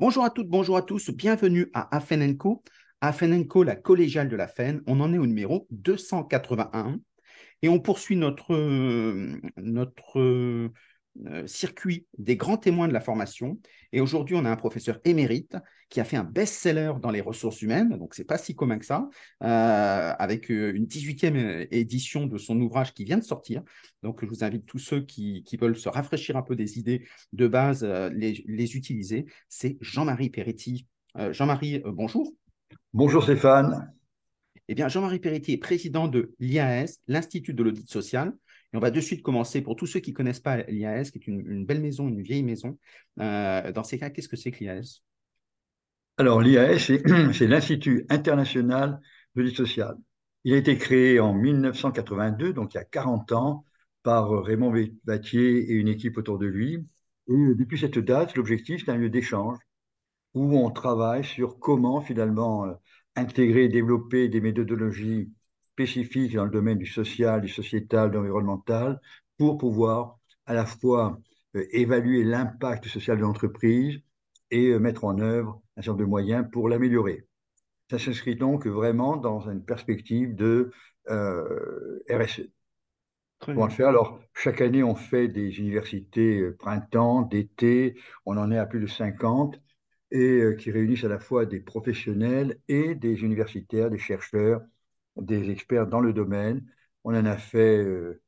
Bonjour à toutes, bonjour à tous, bienvenue à Afenenco. Afenenco, la collégiale de la FEN, on en est au numéro 281 et on poursuit notre, notre euh, circuit des grands témoins de la formation. Et aujourd'hui, on a un professeur émérite qui a fait un best-seller dans les ressources humaines, donc c'est pas si commun que ça, euh, avec euh, une 18e édition de son ouvrage qui vient de sortir. Donc, je vous invite tous ceux qui, veulent se rafraîchir un peu des idées de base, les, les utiliser. C'est Jean-Marie Peretti. Jean-Marie, bonjour. Bonjour Stéphane. Eh bien, Jean-Marie Peretti est président de l'IAS, l'Institut de l'audit social. Et on va de suite commencer pour tous ceux qui ne connaissent pas l'IAS, qui est une, belle maison, une vieille maison. Euh, dans ces cas, qu'est-ce que c'est que l'IAS Alors, l'IAS, c'est l'Institut international de l'audit social. Il a été créé en 1982, donc il y a 40 ans, par Raymond Battier et une équipe autour de lui. Et depuis cette date, l'objectif, c'est un lieu d'échange où on travaille sur comment finalement euh, intégrer et développer des méthodologies spécifiques dans le domaine du social, du sociétal, de l'environnemental, pour pouvoir à la fois euh, évaluer l'impact social de l'entreprise et euh, mettre en œuvre un certain nombre de moyens pour l'améliorer. Ça s'inscrit donc vraiment dans une perspective de euh, RSE. Le faire? Alors, chaque année, on fait des universités printemps, d'été, on en est à plus de 50, et qui réunissent à la fois des professionnels et des universitaires, des chercheurs, des experts dans le domaine. On en a fait euh,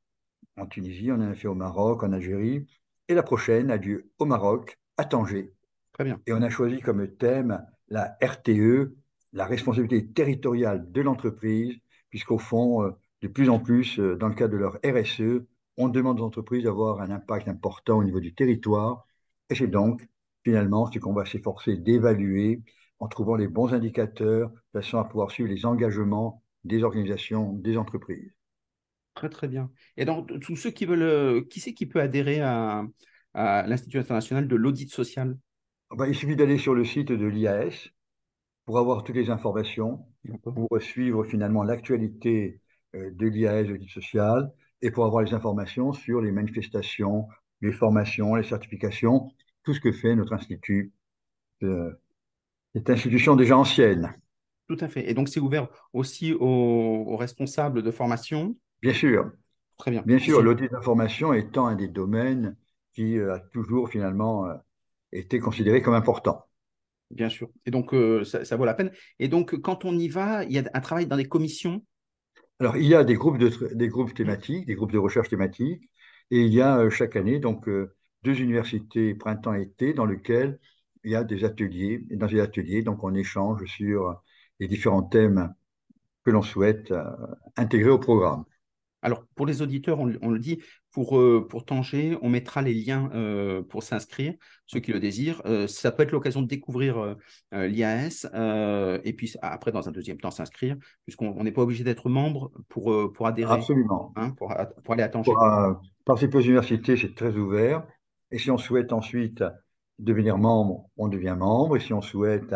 en Tunisie, on en a fait au Maroc, en Algérie. Et la prochaine a lieu au Maroc, à Tanger. Très bien. Et on a choisi comme thème la RTE, la responsabilité territoriale de l'entreprise, puisqu'au fond, euh, de plus en plus, euh, dans le cadre de leur RSE, on demande aux entreprises d'avoir un impact important au niveau du territoire. Et c'est donc, finalement, ce qu'on va s'efforcer d'évaluer en trouvant les bons indicateurs, de façon à pouvoir suivre les engagements des organisations, des entreprises. Très, très bien. Et donc, tous ceux qui veulent, euh, qui c'est qui peut adhérer à, l'Institut international de l'audit social? Ah bah, Il suffit d'aller sur le site de l'IAS pour avoir toutes les informations, pour suivre finalement l'actualité euh, de l'IAS, l'audit social, et pour avoir les informations sur les manifestations, les formations, les certifications, tout ce que fait notre institut. Euh, cette institution déjà ancienne. Tout à fait. Et donc, c'est ouvert aussi aux, responsables de formation? Bien sûr. Très bien. Bien sûr, l'audit d'information étant un des domaines qui euh, a toujours finalement euh, été considéré comme important. Bien sûr. Et donc, euh, ça, vaut la peine. Et donc, quand on y va, il y a un travail dans des commissions? Alors, il y a des groupes, de, des groupes thématiques, des groupes de recherche thématiques, et il y a chaque année donc deux universités printemps-été dans lesquelles il y a des ateliers. Et dans ces ateliers, donc, on échange sur les différents thèmes que l'on souhaite euh, intégrer au programme. Alors, pour les auditeurs, on, le dit, pour, euh, pour Tanger, on mettra les liens euh, pour s'inscrire, ceux qui le désirent. ça peut être l'occasion de découvrir l'IAS et puis après, dans un deuxième temps, s'inscrire, puisqu'on n'est pas obligé d'être membre pour, pour adhérer. Absolument. Hein, pour, pour, aller à Tanger. Pour participer aux universités, c'est très ouvert. Et si on souhaite ensuite devenir membre, on devient membre. Et si on souhaite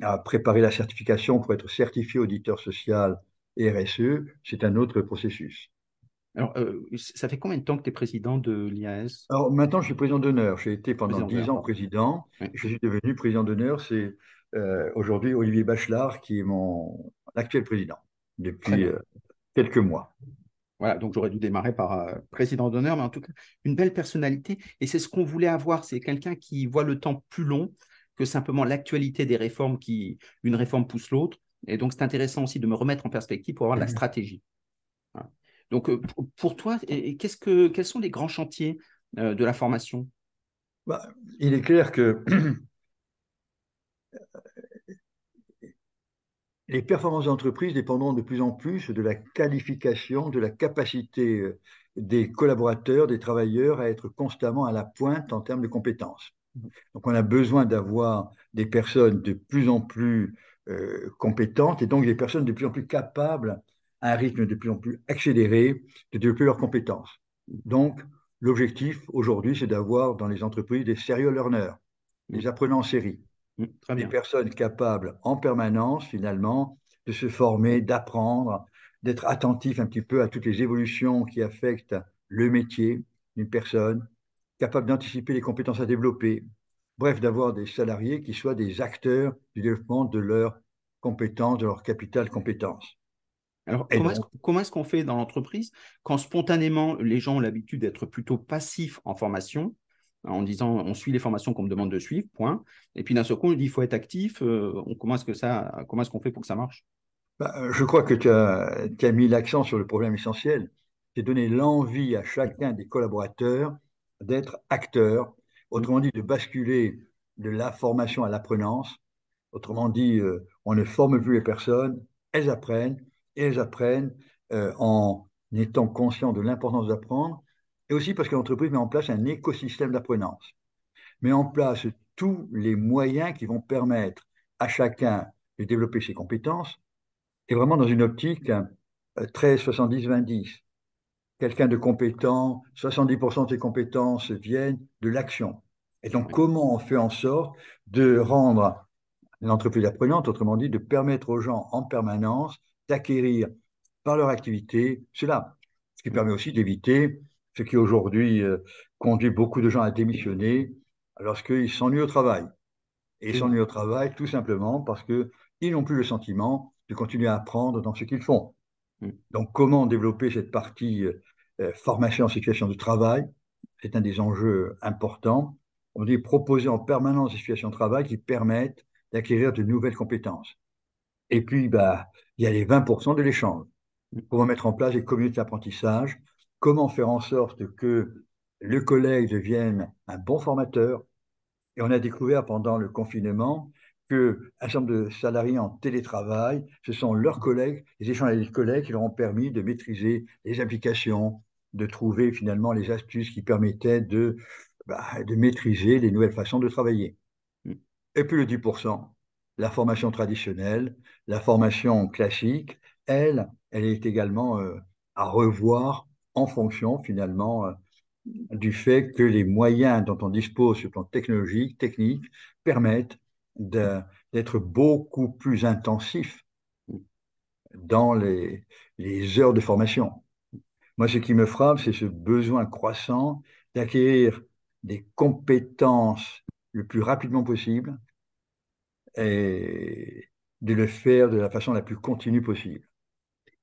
à préparer la certification pour être certifié auditeur social et RSE, c'est un autre processus. Alors, euh, ça fait combien de temps que tu es président de l'IAS? Alors, maintenant, je suis président d'honneur. J'ai été pendant dix ans président. Je suis devenu président d'honneur. C'est euh, aujourd'hui Olivier Bachelard qui est mon actuel président depuis euh, quelques mois. Voilà, donc j'aurais dû démarrer par président d'honneur, mais en tout cas, une belle personnalité. Et c'est ce qu'on voulait avoir. C'est quelqu'un qui voit le temps plus long, que simplement l'actualité des réformes qui, une réforme pousse l'autre. Et donc, c'est intéressant aussi de me remettre en perspective pour avoir la mmh. stratégie. Donc, euh, pour toi, qu'est-ce que, quels sont les grands chantiers euh, de la formation? Bah, Il est clair que les performances d'entreprise dépendront de plus en plus de la qualification, de la capacité euh, des collaborateurs, des travailleurs à être constamment à la pointe en termes de compétences. Donc on a besoin d'avoir des personnes de plus en plus euh, compétentes et donc des personnes de plus en plus capables à un rythme de plus en plus accéléré de développer leurs compétences. Donc l'objectif aujourd'hui, c'est d'avoir dans les entreprises des serial learners, des apprenants en série, mmh, des personnes capables en permanence finalement de se former, d'apprendre, d'être attentifs un petit peu à toutes les évolutions qui affectent le métier d'une personne, capable d'anticiper les compétences à développer, bref, d'avoir des salariés qui soient des acteurs du développement de leurs compétences, de leur capital compétences. Alors, comment est-ce qu'on fait dans l'entreprise quand spontanément les gens ont l'habitude d'être plutôt passifs en formation, en disant on suit les formations qu'on me demande de suivre, point. Et puis d'un seul coup, on dit il faut être actif. Euh, comment est-ce que ça, comment est-ce qu'on fait pour que ça marche? Bah, euh, Je crois que tu as, as, mis l'accent sur le problème essentiel, c'est donner l'envie à chacun des collaborateurs d'être acteur, autrement dit de basculer de la formation à l'apprenance. Autrement dit, euh, on ne forme plus les personnes, elles apprennent, et elles apprennent en étant conscients de l'importance d'apprendre et aussi parce que l'entreprise met en place un écosystème d'apprenance, met en place tous les moyens qui vont permettre à chacun de développer ses compétences, et vraiment dans une optique 13, 70, 20, 10. Quelqu'un de compétent, 70% de ses compétences viennent de l'action. Et donc, comment on fait en sorte de rendre l'entreprise apprenante, autrement dit, de permettre aux gens en permanence d'acquérir par leur activité cela, ce qui permet aussi d'éviter ce qui aujourd'hui euh, conduit beaucoup de gens à démissionner lorsqu'ils s'ennuient au travail. Et ils s'ennuient au travail tout simplement parce qu'ils n'ont plus le sentiment de continuer à apprendre dans ce qu'ils font. Mm. Donc, comment développer cette partie euh, euh, formation en situation de travail? C'est un des enjeux importants. On dit proposer en permanence des situations de travail qui permettent d'acquérir de nouvelles compétences. Et puis, bah, il y a les 20% de l'échange. Mm. Comment mettre en place des communautés d'apprentissage? Comment faire en sorte que le collègue devienne un bon formateur? Et on a découvert pendant le confinement que un certain nombre de salariés en télétravail, ce sont leurs collègues, les échanges avec les collègues qui leur ont permis de maîtriser les applications, de trouver finalement les astuces qui permettaient de, bah, maîtriser les nouvelles façons de travailler. Et puis le 10%, la formation traditionnelle, la formation classique, elle, elle est également euh, à revoir en fonction finalement euh, du fait que les moyens dont on dispose sur le plan technologique, technique, permettent d'être beaucoup plus intensifs dans les, les, heures de formation. Moi, ce qui me frappe, c'est ce besoin croissant d'acquérir des compétences le plus rapidement possible et de le faire de la façon la plus continue possible.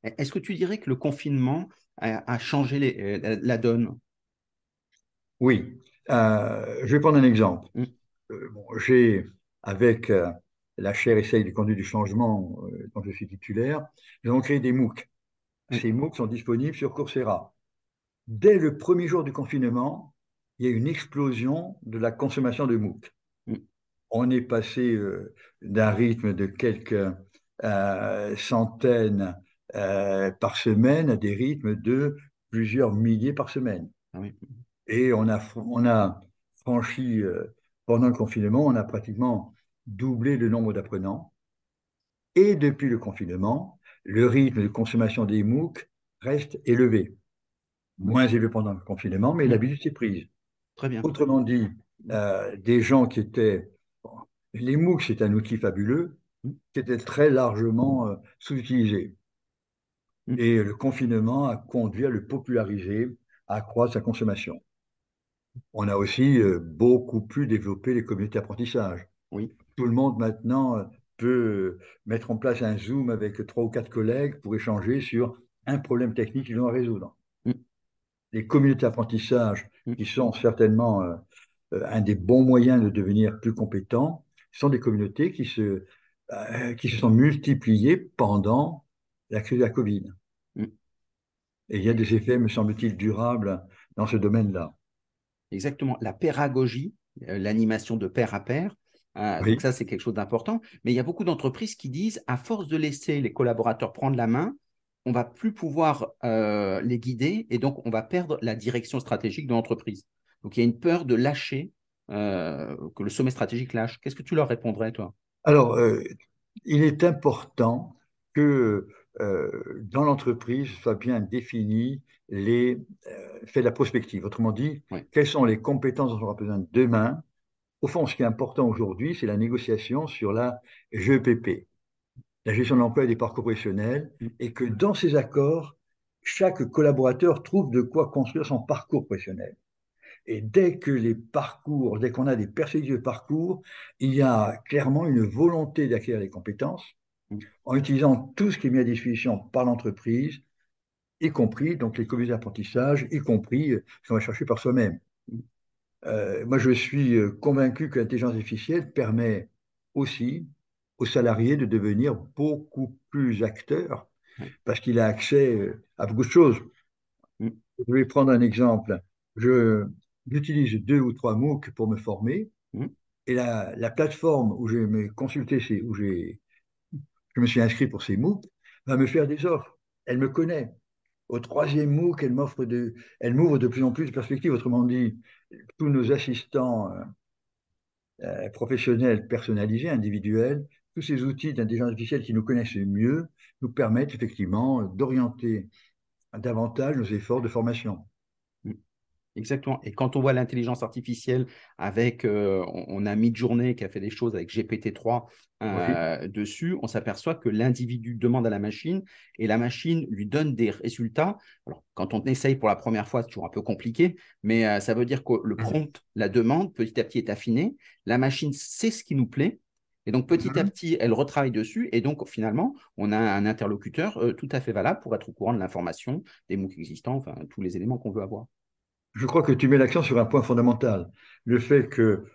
Est-ce que tu dirais que le confinement a, changé euh, la, donne? Oui. Euh, je vais prendre un exemple. Mm. Euh, j'ai, avec la chaire Essaye du conduit du changement dont je suis titulaire, nous avons créé des MOOC. Ces MOOC sont disponibles sur Coursera. Dès le premier jour du confinement, il y a eu une explosion de la consommation de MOOC. Mm. On est passé d'un rythme de quelques centaines euh, par semaine à des rythmes de plusieurs milliers par semaine. Ah Et on a, on a franchi, euh, pendant le confinement, on a pratiquement doublé le nombre d'apprenants. Et depuis le confinement, le rythme de consommation des MOOC reste élevé. Moins élevé pendant le confinement, mais l'habitude s'est prise. Très bien. Autrement dit, euh, des gens qui étaient. les MOOC, c'est un outil fabuleux, mmh. qui était très largement sous-utilisé. Mm. Et le confinement a conduit à le populariser, à accroître sa consommation. On a aussi euh, beaucoup plus développé les communautés d'apprentissage. Oui. Tout le monde maintenant euh, peut mettre en place un Zoom avec trois ou quatre collègues pour échanger sur un problème technique qu'ils ont à résoudre. Mm. Les communautés d'apprentissage, mm. qui sont certainement euh, un des bons moyens de devenir plus compétents, sont des communautés qui se, qui se sont multipliées pendant la crise de la Covid. Mm. Et il y a des effets, me semble-t-il, durables dans ce domaine-là. Exactement. La pédagogie, euh, l'animation de pair à pair, euh, donc ça, c'est quelque chose d'important. Mais il y a beaucoup d'entreprises qui disent, à force de laisser les collaborateurs prendre la main, on va plus pouvoir euh, les guider et donc on va perdre la direction stratégique de l'entreprise. Donc il y a une peur de lâcher, que le sommet stratégique lâche. Qu'est-ce que tu leur répondrais, toi? Alors, il est important que euh, dans l'entreprise soit bien défini les euh, faits de la prospective. Autrement dit, quelles sont les compétences dont on aura besoin demain Au fond, ce qui est important aujourd'hui, c'est la négociation sur la GEPP, la gestion de l'emploi et des parcours professionnels, mm. et que dans ces accords, chaque collaborateur trouve de quoi construire son parcours professionnel. Et dès que les parcours, dès qu'on a des perspectives de parcours, il y a clairement une volonté d'acquérir les compétences mm. en utilisant tout ce qui est mis à disposition par l'entreprise, y compris donc les communautés d'apprentissage, y compris ce qu'on va chercher par soi-même. Euh, moi, je suis euh, convaincu que l'intelligence artificielle permet aussi aux salariés de devenir beaucoup plus acteurs parce qu'il a accès euh, à beaucoup de choses. Mm. Je vais prendre un exemple. Je, j'utilise deux ou trois MOOC pour me former. Mm. Et la, la, plateforme où me consulté, où j'ai, je me suis inscrit pour ces MOOC, va me faire des offres. Elle me connaît. Au troisième MOOC, elle m'offre m'ouvre de plus en plus de perspectives. Autrement dit, tous nos assistants euh, euh, professionnels personnalisés, individuels, tous ces outils d'intelligence artificielle qui nous connaissent mieux, nous permettent effectivement d'orienter davantage nos efforts de formation. Exactement. Et quand on voit l'intelligence artificielle avec, euh, on, a Midjourney qui a fait des choses avec GPT-3 euh, dessus, on s'aperçoit que l'individu demande à la machine et la machine lui donne des résultats. Alors, quand on essaye pour la première fois, c'est toujours un peu compliqué, mais euh, ça veut dire que le prompt, la demande, petit à petit est affiné. La machine sait ce qui nous plaît. Et donc, petit à mhm. petit, elle retravaille dessus. Et donc, finalement, on a un interlocuteur tout à fait valable pour être au courant de l'information, des MOOC existants, enfin, tous les éléments qu'on veut avoir je crois que tu mets l'accent sur un point fondamental, le fait que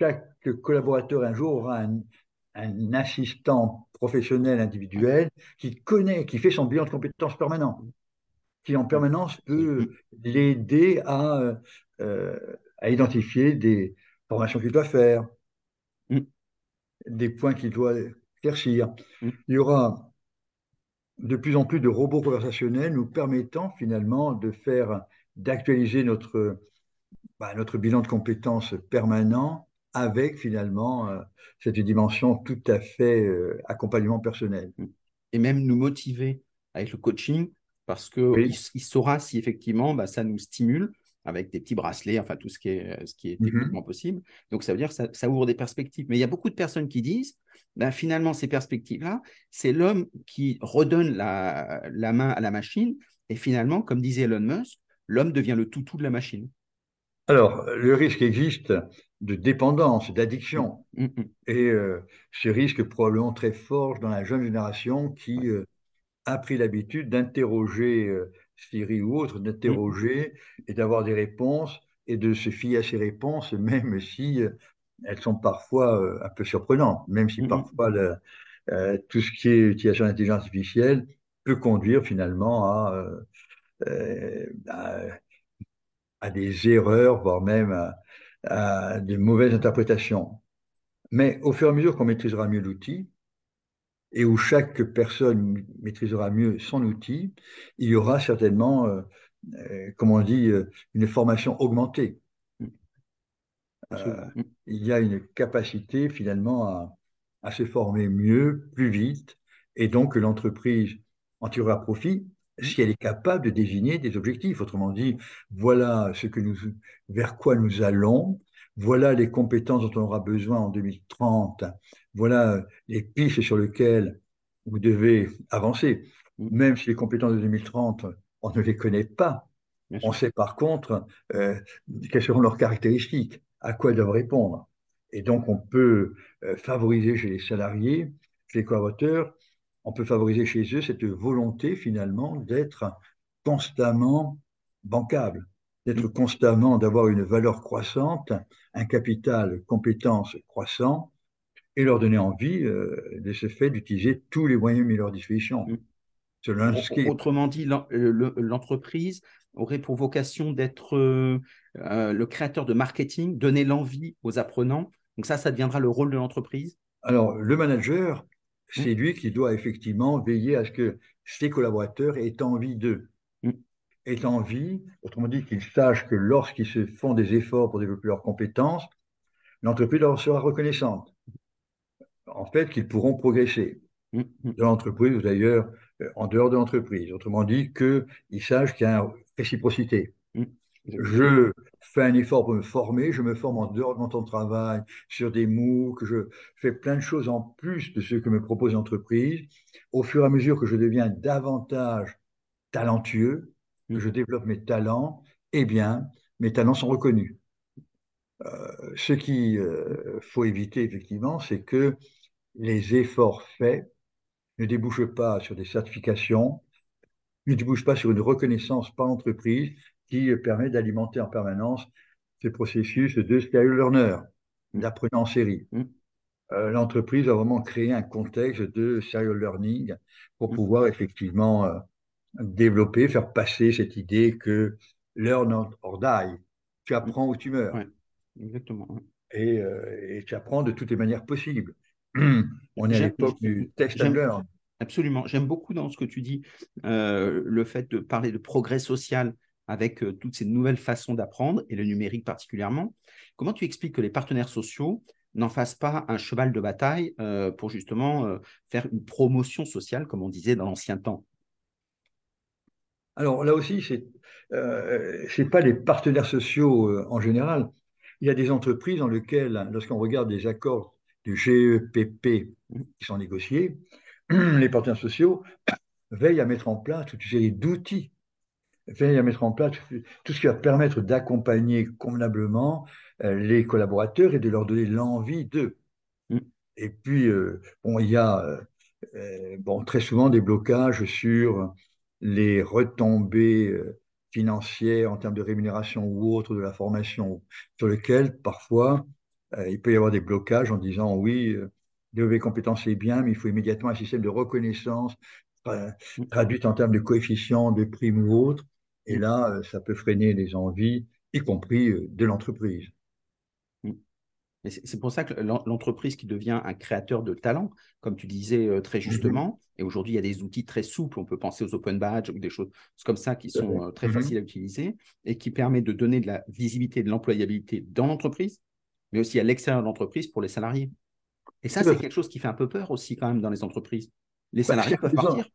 chaque collaborateur un jour aura un, assistant professionnel individuel qui connaît, qui fait son bilan de compétences permanent, qui en permanence peut l'aider à, euh, à identifier des formations qu'il doit faire, des points qu'il doit éclaircir. Il y aura de plus en plus de robots conversationnels nous permettant finalement de faire d'actualiser notre, bah, notre bilan de compétences permanent avec finalement euh, cette dimension tout à fait euh, accompagnement personnel. Et même nous motiver avec le coaching parce qu'il il saura si effectivement bah, ça nous stimule avec des petits bracelets, enfin tout ce qui est, ce qui est mm-hmm. techniquement possible. Donc ça veut dire que ça, ça, ouvre des perspectives. Mais il y a beaucoup de personnes qui disent, ben, finalement, ces perspectives-là, c'est l'homme qui redonne la, la main à la machine. Et finalement, comme disait Elon Musk, l'homme devient le toutou de la machine. Alors, le risque existe de dépendance, d'addiction. Mm, mm, mm. Et euh, ce risque probablement très fort dans la jeune génération qui euh, a pris l'habitude d'interroger euh, Siri ou autre, d'interroger et d'avoir des réponses et de se fier à ces réponses, même si elles sont parfois un peu surprenantes, même si parfois tout ce qui est utilisation d'intelligence artificielle peut conduire finalement à euh, à, des erreurs, voire même à, de mauvaises interprétations. Mais au fur et à mesure qu'on maîtrisera mieux l'outil, et où chaque personne maîtrisera mieux son outil, il y aura certainement, euh, euh, comme on dit, une formation augmentée. il y a une capacité finalement à, à, se former mieux, plus vite, et donc l'entreprise en tirera profit si elle est capable de désigner des objectifs. Autrement dit, voilà ce que nous, vers quoi nous allons, voilà les compétences dont on aura besoin en 2030, voilà les pistes sur lesquelles vous devez avancer. Même si les compétences de 2030, on ne les connaît pas, on sait par contre euh, quelles seront leurs caractéristiques, à quoi elles doivent répondre. Et donc, on peut euh, favoriser chez les salariés, chez les collaborateurs, on peut favoriser chez eux cette volonté finalement d'être constamment bancable, d'être mm. constamment, d'avoir une valeur croissante, un capital compétence croissant, et leur donner envie euh, de ce fait d'utiliser tous les moyens mis à leur disposition. Mm. Autrement dit, euh, l'entreprise aurait pour vocation d'être euh, le créateur de marketing, donner l'envie aux apprenants. Donc ça, ça deviendra le rôle de l'entreprise? Alors, le manager. C'est lui qui doit effectivement veiller à ce que ses collaborateurs aient envie d'eux. Mmh. Aient envie, autrement dit, qu'ils sachent que lorsqu'ils se font des efforts pour développer leurs compétences, l'entreprise leur sera reconnaissante. En fait, qu'ils pourront progresser mmh. de l'entreprise ou d'ailleurs euh, en dehors de l'entreprise. Autrement dit, qu'ils sachent qu'il y a une réciprocité. Je fais un effort pour me former, je me forme en dehors de mon temps de travail, sur des MOOC, je fais plein de choses en plus de ce que me propose l'entreprise. Au fur et à mesure que je deviens davantage talentueux, que je développe mes talents, eh bien, mes talents sont reconnus. ce qu'il faut éviter, effectivement, c'est que les efforts faits ne débouchent pas sur des certifications, ne débouchent pas sur une reconnaissance par l'entreprise qui permet d'alimenter en permanence ce processus de serial learner, d'apprenant en série. Mm. Euh, l'entreprise a vraiment créé un contexte de serial learning pour mm. pouvoir effectivement euh, développer, faire passer cette idée que learn or die, tu apprends ou tu meurs. exactement. Et, euh, et, tu apprends de toutes les manières possibles. On est à l'époque du test and learn. Absolument. J'aime beaucoup dans ce que tu dis le fait de parler de progrès social avec euh, toutes ces nouvelles façons d'apprendre, et le numérique particulièrement. Comment tu expliques que les partenaires sociaux n'en fassent pas un cheval de bataille euh, pour justement euh, faire une promotion sociale, comme on disait dans l'ancien temps? Alors là aussi, ce n'est pas les partenaires sociaux en général. Il y a des entreprises dans lesquelles, lorsqu'on regarde les accords du GEPP mmh. qui sont négociés, les partenaires sociaux veillent à mettre en place toute une série d'outils veille à mettre en place tout ce qui va permettre d'accompagner convenablement euh, les collaborateurs et de leur donner l'envie d'eux. Mm. Et puis, euh, bon, il y a euh, bon, très souvent des blocages sur les retombées financières en termes de rémunération ou autre de la formation, sur lesquels parfois il peut y avoir des blocages en disant oui, développer compétences c'est bien, mais il faut immédiatement un système de reconnaissance mm. traduit en termes de coefficients, de primes ou autres. Et là, euh, ça peut freiner les envies, y compris euh, de l'entreprise. Mm. C'est pour ça que l'entreprise qui devient un créateur de talent, comme tu disais euh, très mm-hmm. justement, et aujourd'hui il y a des outils très souples, on peut penser aux open badges ou des choses comme ça qui sont très mm-hmm. faciles à utiliser et qui permettent de donner de la visibilité, de l'employabilité dans l'entreprise, mais aussi à l'extérieur de l'entreprise pour les salariés. Et ça, c'est quelque chose qui fait un peu peur aussi quand même dans les entreprises. Les bah, salariés peuvent partir.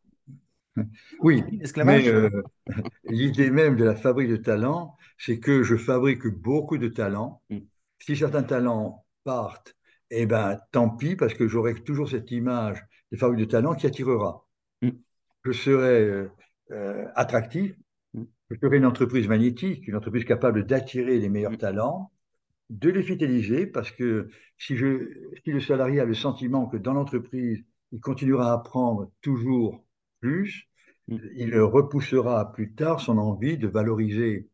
Oui, mais euh, l'idée même de la fabrique de talents, c'est que je fabrique beaucoup de talents. Mm. Si certains talents partent, eh ben, tant pis, parce que j'aurai toujours cette image de fabrique de talents qui attirera. Mm. Je serai euh, euh, attractif, mm. je serai une entreprise magnétique, une entreprise capable d'attirer les meilleurs talents, de les fidéliser, parce que si, je, si le salarié a le sentiment que dans l'entreprise, il continuera à apprendre toujours plus, mm. il repoussera plus tard son envie de valoriser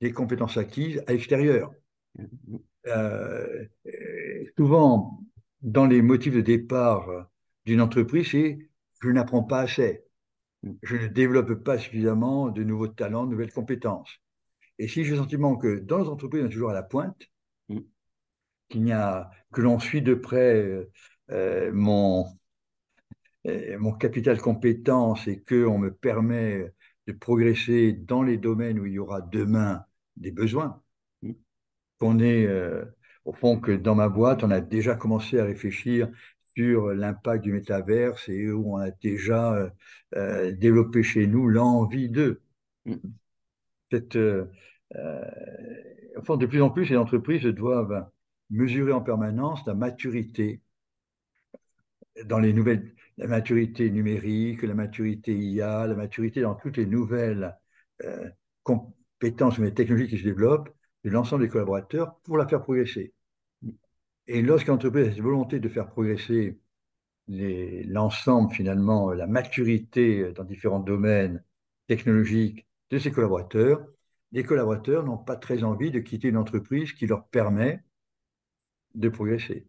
les compétences acquises à l'extérieur. Mm. Euh, souvent, dans les motifs de départ d'une entreprise, c'est je n'apprends pas assez, mm. je ne développe pas suffisamment de nouveaux talents, de nouvelles compétences. Et si j'ai le sentiment que dans les entreprises, on est toujours à la pointe, qu'il n'y a que l'on suit de près euh, mon, mon capital compétence et qu'on me permet de progresser dans les domaines où il y aura demain des besoins. Mm. Qu'on est, euh, au fond, que dans ma boîte, on a déjà commencé à réfléchir sur l'impact du métaverse et où on a déjà euh, euh, développé chez nous l'envie de. Mm. Cette, au fond, de plus en plus, les entreprises doivent mesurer en permanence la maturité dans les nouvelles la maturité numérique, la maturité IA, la maturité dans toutes les nouvelles euh, compétences ou technologies qui se développent de l'ensemble des collaborateurs pour la faire progresser. Et lorsqu'une entreprise a cette volonté de faire progresser l'ensemble, finalement, la maturité dans différents domaines technologiques de ses collaborateurs, les collaborateurs n'ont pas très envie de quitter une entreprise qui leur permet de progresser.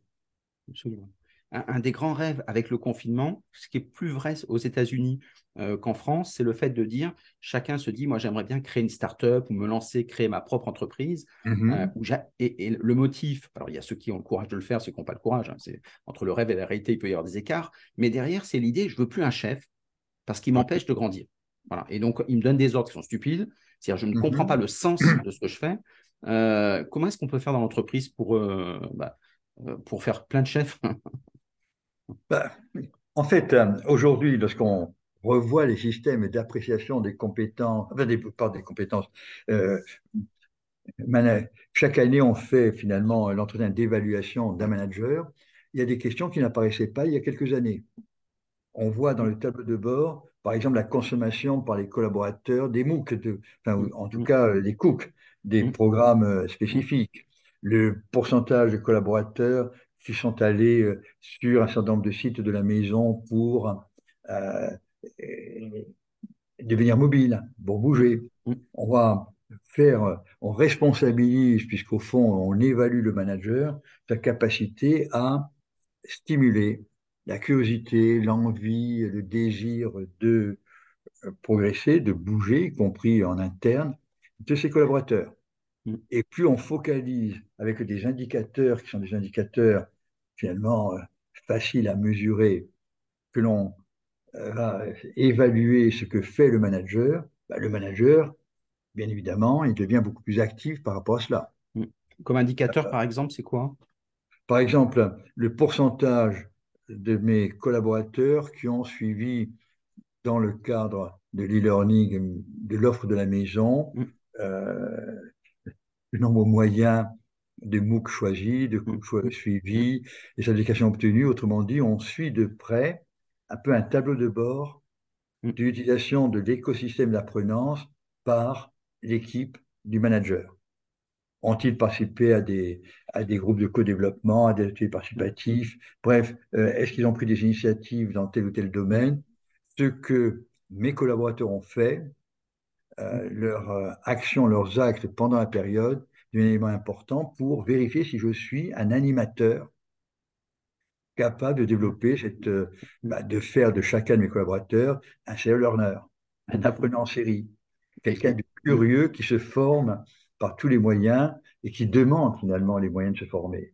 Absolument un, des grands rêves avec le confinement, ce qui est plus vrai aux États-Unis euh, qu'en France, c'est le fait de dire chacun se dit moi j'aimerais bien créer une start-up ou me lancer, créer ma propre entreprise. Mm-hmm. Euh, et, le motif, alors il y a ceux qui ont le courage de le faire, ceux qui n'ont pas le courage. Hein, c'est entre le rêve et la réalité, il peut y avoir des écarts. Mais derrière, c'est l'idée je veux plus un chef parce qu'il m'empêche de grandir. Voilà. Et donc il me donne des ordres qui sont stupides. C'est-à-dire je ne comprends mm-hmm. pas le sens de ce que je fais. Euh, comment est-ce qu'on peut faire dans l'entreprise pour bah, pour faire plein de chefs? Bah, en fait, euh, aujourd'hui, lorsqu'on revoit les systèmes d'appréciation des compétences, enfin, des, pas des compétences, euh, chaque année, on fait finalement l'entretien d'évaluation d'un manager. Il y a des questions qui n'apparaissaient pas il y a quelques années. On voit dans le tableau de bord, par exemple, la consommation par les collaborateurs des MOOC, de, enfin, en tout cas les cooks, des Mmh. programmes euh, spécifiques. Le pourcentage de collaborateurs qui sont allés euh, sur un certain nombre de sites de la maison pour euh, devenir mobile, pour bouger. Mmh. On va faire, on responsabilise, puisqu'au fond, on évalue le manager, sa capacité à stimuler la curiosité, l'envie, le désir de euh, progresser, de bouger, y compris en interne, de ses collaborateurs. Mm. Et plus on focalise avec des indicateurs qui sont des indicateurs finalement euh, faciles à mesurer, que l'on euh, va évaluer ce que fait le manager, bah, le manager, bien évidemment, il devient beaucoup plus actif par rapport à cela. Mm. Comme indicateur, par exemple, c'est quoi? Par exemple, le pourcentage de mes collaborateurs qui ont suivi dans le cadre de l'e-learning, de l'offre de la maison, Mm. euh, le nombre moyen de MOOC choisis, de cours Mm. suivis, les indications obtenues. Autrement dit, on suit de près un peu un tableau de bord Mm. de l'utilisation de l'écosystème d'apprenance par l'équipe du manager. Ont-ils participé à des, à des groupes de co-développement, à des ateliers participatifs? Bref, euh, est-ce qu'ils ont pris des initiatives dans tel ou tel domaine? Ce que mes collaborateurs ont fait, euh, leurs euh, actions, leurs actes pendant la période, est un élément important pour vérifier si je suis un animateur capable de développer cette, euh, bah, de faire de chacun de mes collaborateurs un serial learner, un apprenant en série, quelqu'un de curieux qui se forme par tous les moyens et qui demande finalement les moyens de se former.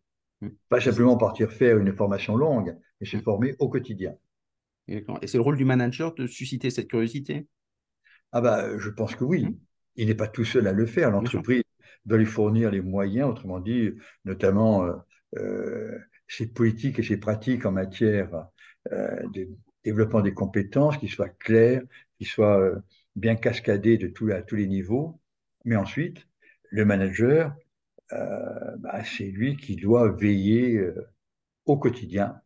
Pas simplement partir faire une formation longue, mais se former au quotidien. Et c'est le rôle du manager de susciter cette curiosité? Ah bah, je pense que oui. Mmh. Il n'est pas tout seul à le faire. L'entreprise doit lui fournir les moyens, autrement dit, notamment euh, euh, ses politiques et ses pratiques en matière euh, de développement des compétences qui soient claires, qui soient euh, bien cascadées de tout, à tous les niveaux. Mais ensuite, le manager, euh, bah, c'est lui qui doit veiller euh, au quotidien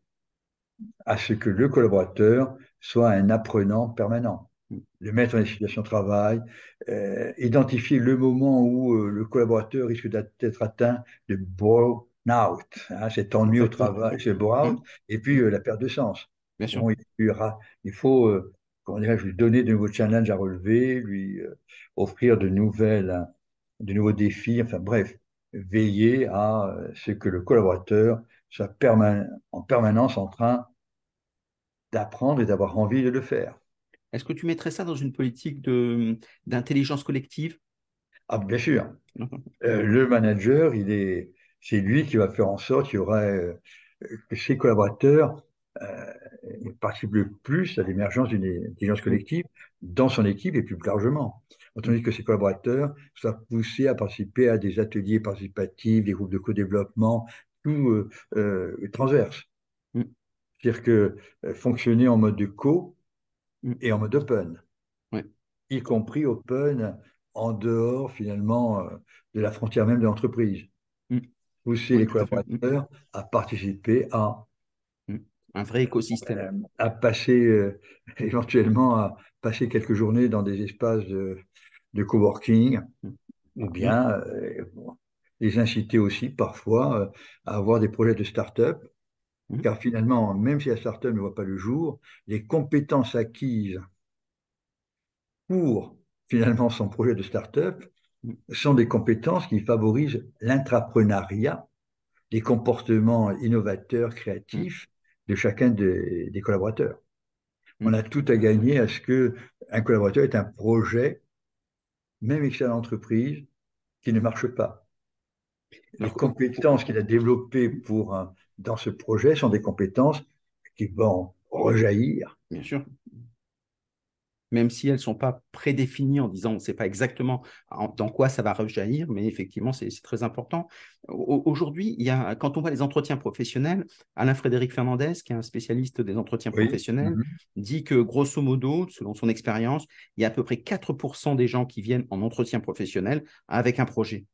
à ce que le collaborateur soit un apprenant permanent. Le mettre en situation de travail, euh, identifier le moment où euh, le collaborateur risque d'être atteint de burn-out, hein, cet ennui au travail, ce burn-out, et puis euh, la perte de sens. Bien sûr. Il, il, faut, comment lui donner de nouveaux challenges à relever, lui offrir de nouvelles, de nouveaux défis, enfin bref, veiller à ce que le collaborateur soit perman en permanence en train d'apprendre et d'avoir envie de le faire. Est-ce que tu mettrais ça dans une politique d'intelligence collective? Ah, bien sûr. Euh, le manager, il est, c'est lui qui va faire en sorte qu'il y aura euh, que ses collaborateurs euh, participent le plus à l'émergence d'une intelligence collective dans son équipe et plus largement. Tandis que ses collaborateurs soient poussés à participer à des ateliers participatifs, des groupes de co-développement, tout euh, transverse. Mm. C'est-à-dire que euh, fonctionner en mode de co. et en mode open, ouais. y compris open en dehors finalement euh, de la frontière même de l'entreprise. Mm. Pousser oui, les collaborateurs à, à, participer à un vrai écosystème. Euh, à passer euh, éventuellement à passer quelques journées dans des espaces de, de coworking ou bien euh, les inciter aussi parfois à avoir des projets de start-up car finalement, même si la start-up ne voit pas le jour, les compétences acquises pour finalement son projet de start-up sont des compétences qui favorisent l'intrapreneuriat, les comportements innovateurs, créatifs de chacun de, des collaborateurs. On a tout à gagner à ce que un collaborateur ait un projet, même sa entreprise, qui ne marche pas. Les compétences qu'il a développées pour un, dans ce projet sont des compétences qui vont rejaillir. Bien sûr. Même si elles ne sont pas prédéfinies en disant on ne sait pas exactement dans quoi ça va rejaillir, mais effectivement, c'est très important. Aujourd'hui, quand on voit les entretiens professionnels, Alain-Frédéric Fernandez, qui est un spécialiste des entretiens oui. professionnels, mmh. dit que grosso modo, selon son expérience, il y a à peu près 4% des gens qui viennent en entretien professionnel avec un projet.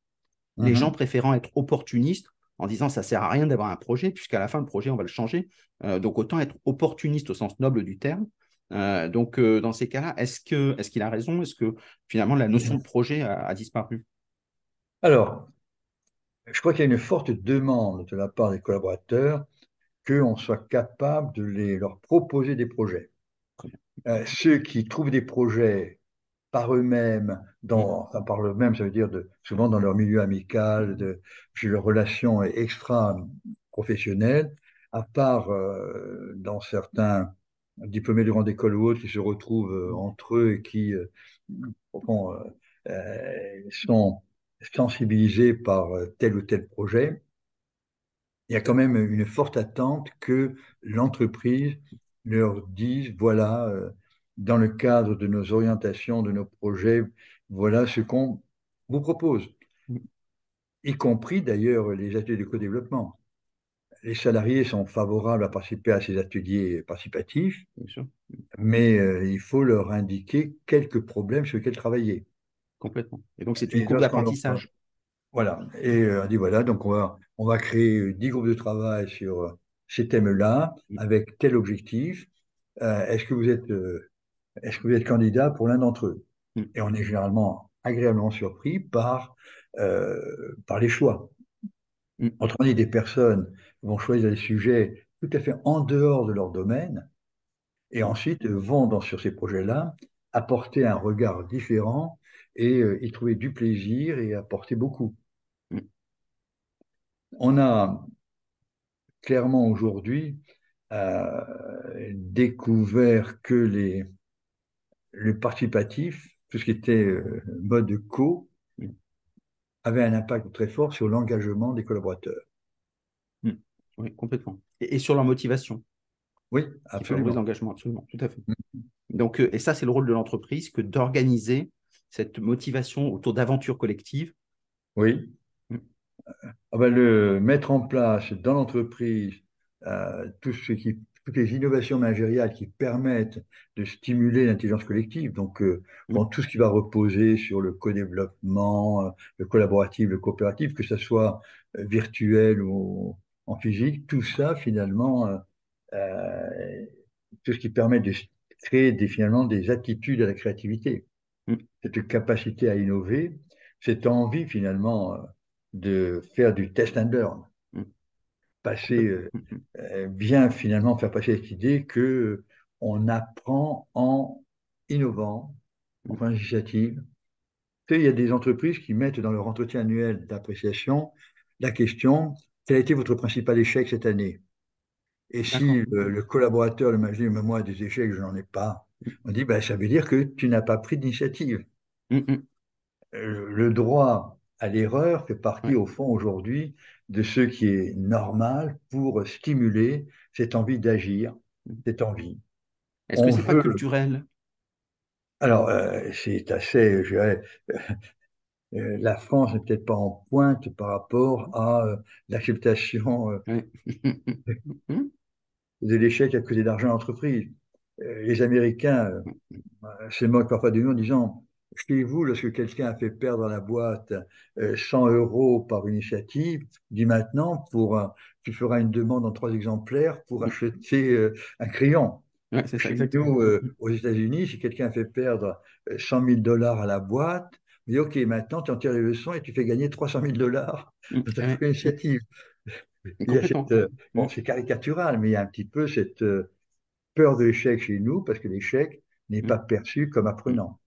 Mmh. Les gens préférant être opportunistes en disant ça sert à rien d'avoir un projet, puisqu'à la fin, le projet, on va le changer. Euh, donc, autant être opportuniste au sens noble du terme. Euh, donc, euh, dans ces cas-là, est-ce qu'il a raison? Est-ce que finalement, la notion de projet a, a disparu? Alors, je crois qu'il y a une forte demande de la part des collaborateurs qu'on soit capable de les, leur proposer des projets. Ceux qui trouvent des projets par eux-mêmes, Mm. dans, enfin, par eux-mêmes, ça veut dire de, souvent dans leur milieu amical, de, puis leurs relations extra-professionnelles, à part euh, dans certains diplômés de grande école ou autres qui se retrouvent euh, entre eux et qui euh, bon, sont sensibilisés par tel ou tel projet. Il y a quand même une forte attente que l'entreprise leur dise, voilà, dans le cadre de nos orientations, de nos projets, voilà ce qu'on vous propose, y compris d'ailleurs les ateliers de co-développement. Les salariés sont favorables à participer à ces ateliers participatifs, Bien sûr, mais euh, il faut leur indiquer quelques problèmes sur lesquels travailler. complètement. Et donc, c'est une courbe d'apprentissage. Voilà. Et euh, on dit voilà, donc on va, on va créer euh, 10 groupes de travail sur euh, ces thèmes-là, Mm. avec tel objectif. Euh, est-ce que vous êtes, euh, est-ce que vous êtes candidat pour l'un d'entre eux? Mm. Et on est généralement agréablement surpris par, euh, par les choix. Mm. Autrement dit, des personnes vont choisir des sujets tout à fait en dehors de leur domaine et ensuite vont dans, sur ces projets-là apporter un regard différent et euh, y trouver du plaisir et apporter beaucoup. Mm. On a clairement aujourd'hui euh, découvert que les, le participatif, tout ce qui était euh, mode co, avait un impact très fort sur l'engagement des collaborateurs. Mm. Oui, complètement. Et, et sur leur motivation, Oui, absolument. l'engagement, absolument, tout à fait. Mm. Donc, euh, et ça, c'est le rôle de l'entreprise que d'organiser cette motivation autour d'aventures collectives. Oui. Mm. Ah ben, le mettre en place dans l'entreprise euh, tout ce qui, toutes les innovations managériales qui permettent de stimuler l'intelligence collective, donc euh, Mm. bon, tout ce qui va reposer sur le co-développement, le collaboratif, le coopératif, que ce soit euh, virtuel ou en physique, tout ça finalement, euh, tout ce qui permet de créer des, finalement des attitudes à la créativité, Mm. cette capacité à innover, cette envie finalement de faire du test and learn. Passer, euh, mm. euh, bien finalement faire passer cette idée que euh, on apprend en innovant, en Mm. prenant l'initiative. Tu sais, il y a des entreprises qui mettent dans leur entretien annuel d'appréciation la question, quel a été votre principal échec cette année? Et si le, le collaborateur le dit, mais moi, des échecs, je n'en ai pas, on dit, ben, ça veut dire que tu n'as pas pris d'initiative. Mm, mm. Euh, Le droit à l'erreur fait partie, au fond, aujourd'hui, de ce qui est normal pour stimuler cette envie d'agir, cette envie. Est-ce que c'est pas veut, culturel? alors, euh, c'est assez, je dirais, euh, la France n'est peut-être pas en pointe par rapport à euh, l'acceptation euh, de l'échec à cause d'argent d'entreprise. Euh, les Américains euh, se moquent parfois de nous en disant, chez vous, lorsque quelqu'un a fait perdre à la boîte euh, 100 euros par initiative, dit maintenant, pour, un- tu feras une demande en trois exemplaires pour acheter euh, un crayon. Ouais, c'est ça, nous, euh, aux États-Unis, si quelqu'un a fait perdre euh, 100 000 dollars à la boîte, on dit, OK, maintenant, tu en tires les leçons et tu fais gagner 300 000 dollars Mm. dans ta Ouais. initiative. Mm. Cette, euh, Mm. bon, c'est caricatural, mais il y a un petit peu cette euh, peur de l'échec chez nous parce que l'échec n'est Mm. pas perçu comme Mm. apprenant.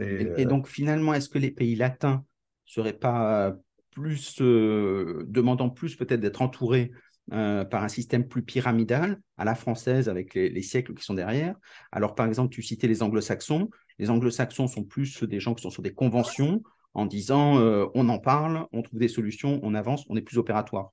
Et, Et, et euh, donc, finalement, est-ce que les pays latins seraient pas plus euh, demandant plus peut-être d'être entourés euh, par un système plus pyramidal à la française avec les, les siècles qui sont derrière? Alors, par exemple, tu citais les anglo-saxons. Les anglo-saxons sont plus des gens qui sont sur des conventions en disant euh, on en parle, on trouve des solutions, on avance, on est plus opératoire.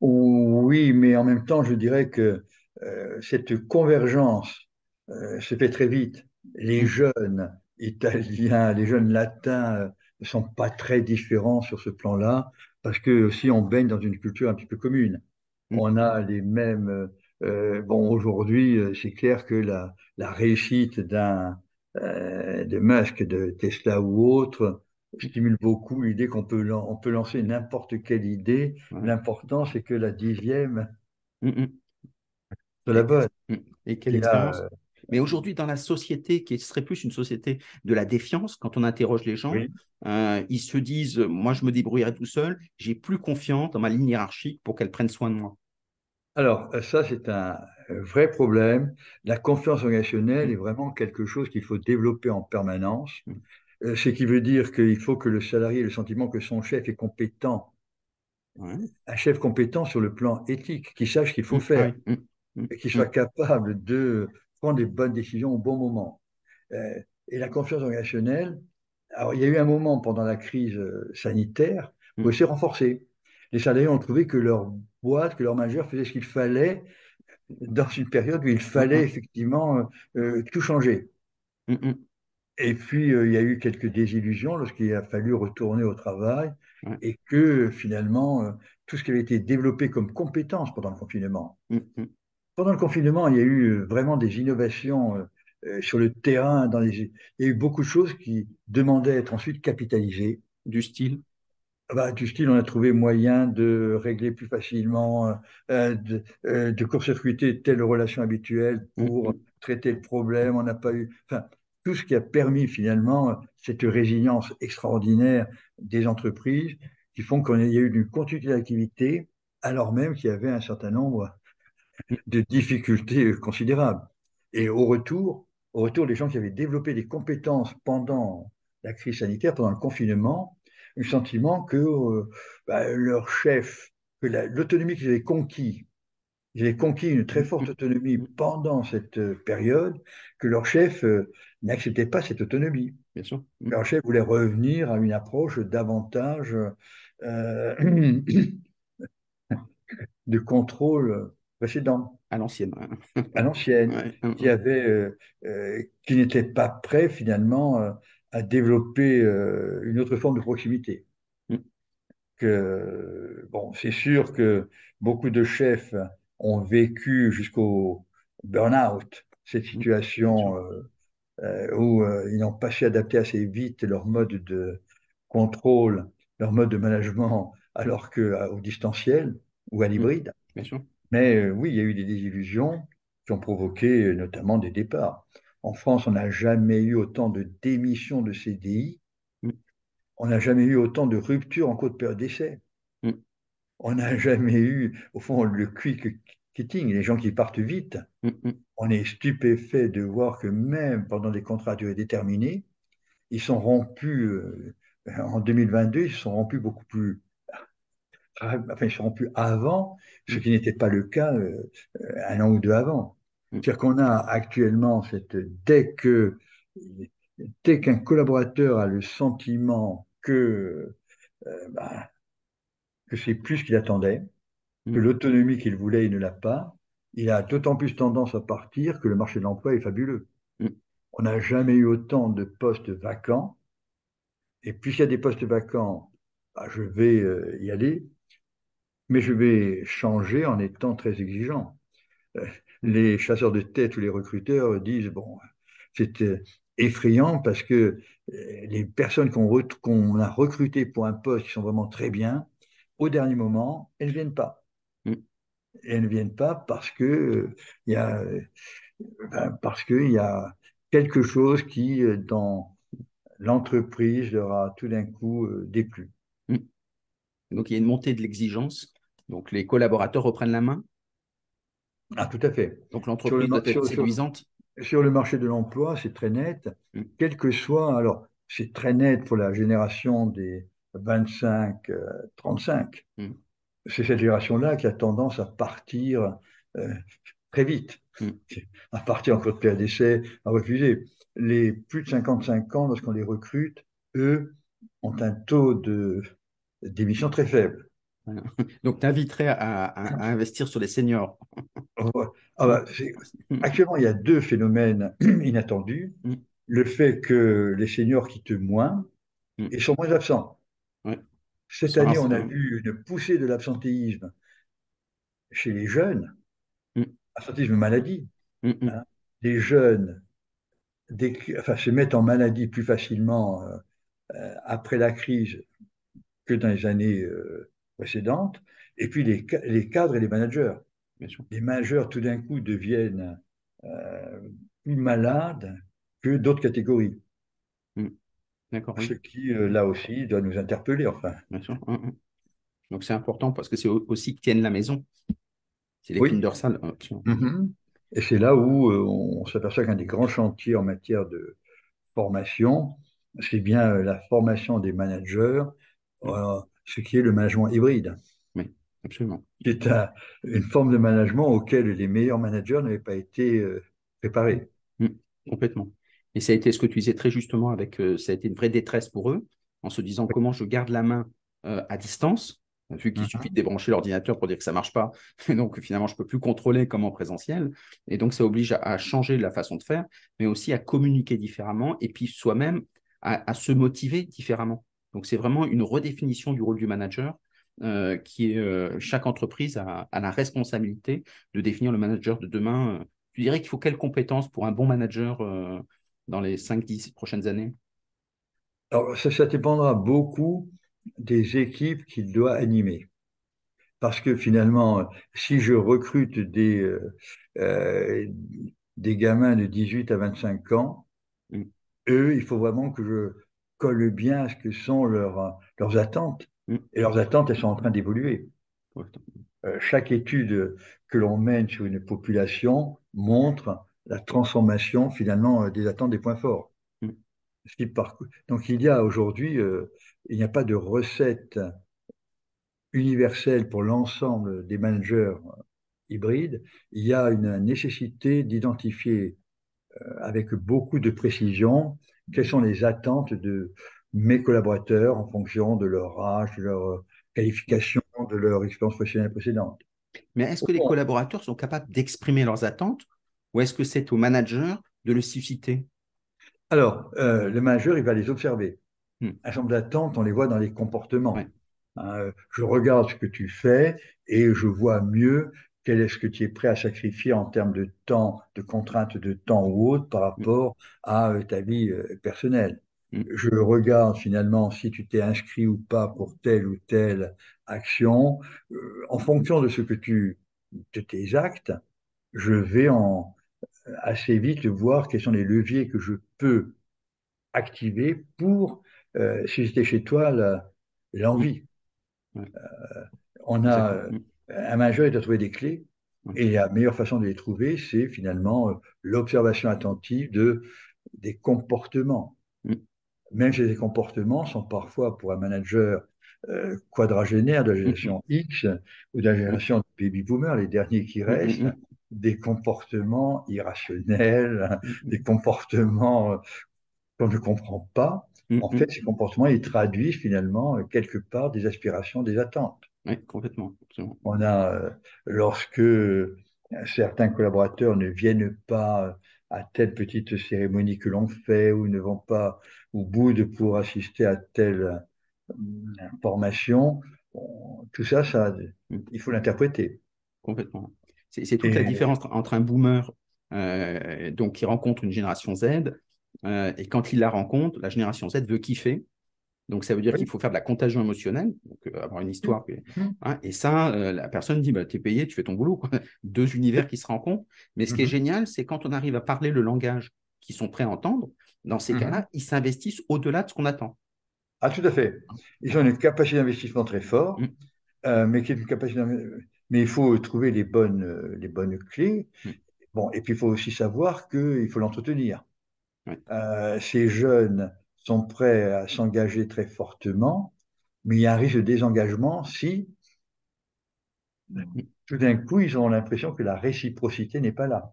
oui, mais en même temps, je dirais que euh, cette convergence euh, se fait très vite. Les Mm. jeunes italiens, les jeunes latins euh, ne sont pas très différents sur ce plan-là parce que aussi on baigne dans une culture un petit peu commune. Mm. on a les mêmes. euh, euh, bon, aujourd'hui, c'est clair que la, la réussite d'un euh, de Musk, de Tesla ou autre, stimule beaucoup l'idée qu'on peut, lan- on peut lancer n'importe quelle idée. Ouais. L'important, c'est que la dixième Mm, mm. soit la bonne. mm. Et quelle a, expérience? Mais aujourd'hui, dans la société qui serait plus une société de la défiance, quand on interroge les gens, euh, ils se disent Moi, je me débrouillerai tout seul, j'ai plus confiance dans ma ligne hiérarchique pour qu'elle prenne soin de moi. Alors, ça, c'est un vrai problème. La confiance organisationnelle est vraiment quelque chose qu'il faut développer en permanence. Mm. Euh, ce qui veut dire qu'il faut que le salarié ait le sentiment que son chef est compétent. Un chef compétent sur le plan éthique, qui sache qu'il faut mm. faire, mm. et qui soit capable de prendre des bonnes décisions au bon moment. Euh, et la confiance organisationnelle, alors il y a eu un moment pendant la crise euh, sanitaire où elle s'est renforcée. Les salariés ont trouvé que leur boîte, que leur manager faisait ce qu'il fallait dans une période où il fallait effectivement euh, tout changer. Et puis, il y a eu quelques désillusions lorsqu'il a fallu retourner au travail et que finalement, tout ce qui avait été développé comme compétence pendant le confinement, pendant le confinement, il y a eu vraiment des innovations sur le terrain. Dans les... Il y a eu beaucoup de choses qui demandaient à être ensuite capitalisées. Du style? Ah bah, du style, on a trouvé moyen de régler plus facilement, euh, de, euh, de court-circuiter telle relation habituelle pour mm-hmm. traiter le problème. On n'a pas eu, enfin, tout ce qui a permis finalement cette résilience extraordinaire des entreprises qui font qu'il y a eu une continuité d'activité alors même qu'il y avait un certain nombre de difficultés considérables. Et au retour, au retour, les gens qui avaient développé des compétences pendant la crise sanitaire, pendant le confinement, eu le sentiment que euh, bah, leur chef, que l'autonomie qu'ils avaient conquis, ils avaient conquis une très forte autonomie pendant cette euh, période, que leur chef euh, n'acceptait pas cette autonomie. Bien sûr. Leur chef voulait revenir à une approche davantage de contrôle précédent. À l'ancienne. À l'ancienne, qui avait, qui n'était pas prêt finalement à développer euh, une autre forme de proximité. Mm. Que, bon, c'est sûr que beaucoup de chefs ont vécu jusqu'au burn-out, cette mm. situation euh, euh, où ils n'ont pas su adapter assez vite leur mode de contrôle, leur mode de management, alors qu'au distanciel ou à mm. l'hybride. Mais oui, il y a eu des désillusions qui ont provoqué notamment des départs. En France, on n'a jamais eu autant de démissions de CDI. Mm. On n'a jamais eu autant de ruptures en cours de période d'essai. Mm. On n'a jamais eu, au fond, le quick quitting, les gens qui partent vite. Mm, on est stupéfait de voir que même pendant des contrats à durée déterminée, ils sont rompus, euh, en 2022, ils sont rompus beaucoup plus enfin, ils sont rompus avant, ce qui n'était pas le cas euh, un an ou deux avant. Mm. C'est-à-dire qu'on a actuellement cette dès que dès qu'un collaborateur a le sentiment que euh, bah, que c'est plus qu'il attendait, que mm. l'autonomie qu'il voulait il ne l'a pas, il a d'autant plus tendance à partir que le marché de l'emploi est fabuleux. Mm. On n'a jamais eu autant de postes vacants. Et puisqu'il y a des postes vacants, bah, je vais euh, y aller, mais je vais changer en étant très exigeant. Euh, les chasseurs de tête ou les recruteurs disent, bon, c'est euh, effrayant parce que euh, les personnes qu'on a recrutées pour un poste qui sont vraiment très bien, au dernier moment, elles ne viennent pas. Mm. elles ne viennent pas parce que il y a ben, parce qu'il y a quelque chose qui, dans l'entreprise, leur a tout d'un coup déplu. Mm. Donc il y a une montée de l'exigence. Donc les collaborateurs reprennent la main ah, tout à fait. Donc l'entreprise doit être séduisante. Sur, le marché de l'emploi, c'est très net. Mm. Quel que soit, alors c'est très net pour la génération des 25-35. Euh, mm. C'est cette génération-là qui a tendance à partir euh, très vite, mm. à partir en cours de d'essai, à refuser. Les plus de 55 ans, lorsqu'on les recrute, eux, ont un taux de d'émission très faible. Donc, tu inviterais à, investir sur les seniors. Ah bah, actuellement, il y a deux phénomènes inattendus. Mm. Le fait que les seniors quittent moins mm. et sont moins absents. Cette année, on a vu une poussée de l'absentéisme chez les jeunes, mm. absentéisme maladie. Hein. Les jeunes enfin, se mettent en maladie plus facilement euh, euh, après la crise que dans les années euh, précédentes, et puis les, les cadres et les managers. Les managers, tout d'un coup, deviennent euh, plus malades que d'autres catégories. Mm. D'accord. Ce qui, euh, là aussi, doit nous interpeller, enfin. Bien sûr. Mm, mm. Donc c'est important parce que c'est aussi qu'ils tiennent la maison. C'est l'épine dorsale. Mm-hmm. Et c'est là où euh, on s'aperçoit qu'un des grands chantiers en matière de formation, c'est bien la formation des managers, ce qui est le management hybride. Oui, absolument. C'est une forme de management auquel les meilleurs managers n'avaient pas été préparés. complètement. Et ça a été ce que tu disais très justement avec, euh, ça a été une vraie détresse pour eux, en se disant comment je garde la main euh, à distance, vu qu'il suffit de débrancher l'ordinateur pour dire que ça ne marche pas. Et donc finalement, je ne peux plus contrôler comme en présentiel. Et donc ça oblige à, changer la façon de faire, mais aussi à communiquer différemment et puis soi-même à, se motiver différemment. Donc c'est vraiment une redéfinition du rôle du manager. Euh, qui est chaque entreprise a, a, la responsabilité de définir le manager de demain. tu dirais qu'il faut quelles compétences pour un bon manager dans les 5-10 prochaines années? Alors, ça, dépendra beaucoup des équipes qu'il doit animer. Parce que finalement, si je recrute des, euh, euh, des gamins de 18 à 25 ans, mm. eux, il faut vraiment que je colle bien à ce que sont leurs, leurs attentes. Mm. Et leurs attentes, elles sont en train d'évoluer. Euh, chaque étude que l'on mène sur une population montre la transformation finalement euh, des attentes des points forts. Mm. Donc il y a aujourd'hui, euh, il n'y a pas de recette universelle pour l'ensemble des managers euh, hybrides. Il y a une nécessité d'identifier avec beaucoup de précision quelles sont les attentes de mes collaborateurs en fonction de leur âge, de leur qualification, de leur expérience professionnelle précédente? Mais est-ce que les collaborateurs sont capables d'exprimer leurs attentes ou est-ce que c'est au manager de le susciter? Alors, euh, le manager, il va les observer. Hmm. Un chambre d'attente, on les voit dans les comportements. Hein, je regarde ce que tu fais et je vois mieux quel est ce que tu es prêt à sacrifier en termes de temps, de contraintes de temps ou autre par hmm. rapport à euh, ta vie euh, personnelle? Hmm. Je regarde finalement si tu t'es inscrit ou pas pour telle ou telle action. en fonction de ce que tu, de tes actes, je vais en, assez vite voir quels sont les leviers que je peux activer pour euh, susciter chez toi l'envie. Euh, on a un majeur est à trouver des clés et la meilleure façon de les trouver, c'est finalement euh, l'observation attentive de des comportements. Mm. Même si les comportements sont parfois pour un manager euh, quadragénaire de la génération X ou de la génération baby boomer, les derniers qui restent, des comportements irrationnels, des comportements euh, qu'on ne comprend pas. En fait, ces comportements, ils traduisent finalement quelque part des aspirations, des attentes. Oui, complètement. On a, euh, lorsque certains collaborateurs ne viennent pas à telle petite cérémonie que l'on fait ou ne vont pas au bout de pour assister à telle formation, tout ça, ça, mm. il faut l'interpréter. Complètement. C'est toute la différence entre un boomer euh, donc, qui rencontre une génération Z euh, et quand il la rencontre, la génération Z veut kiffer. Donc, ça veut dire qu'il faut faire de la contagion émotionnelle, donc euh, avoir une histoire. Mmh. Hein, et ça, la personne dit bah, Tu es payé, tu fais ton boulot. Deux univers qui se rencontrent. Mais ce qui est mmh. génial, c'est quand on arrive à parler le langage qu'ils sont prêts à entendre, dans ces mmh. cas-là, ils s'investissent au-delà de ce qu'on attend. Ah, tout à fait. Ils ont une capacité d'investissement très forte, mais qui est une capacité mais il faut trouver les bonnes, euh, les bonnes clés. Bon, et puis il faut aussi savoir qu'il faut l'entretenir. Euh, ces jeunes sont prêts à s'engager très fortement, mais il y a un risque de désengagement si tout d'un coup ils ont l'impression que la réciprocité n'est pas là.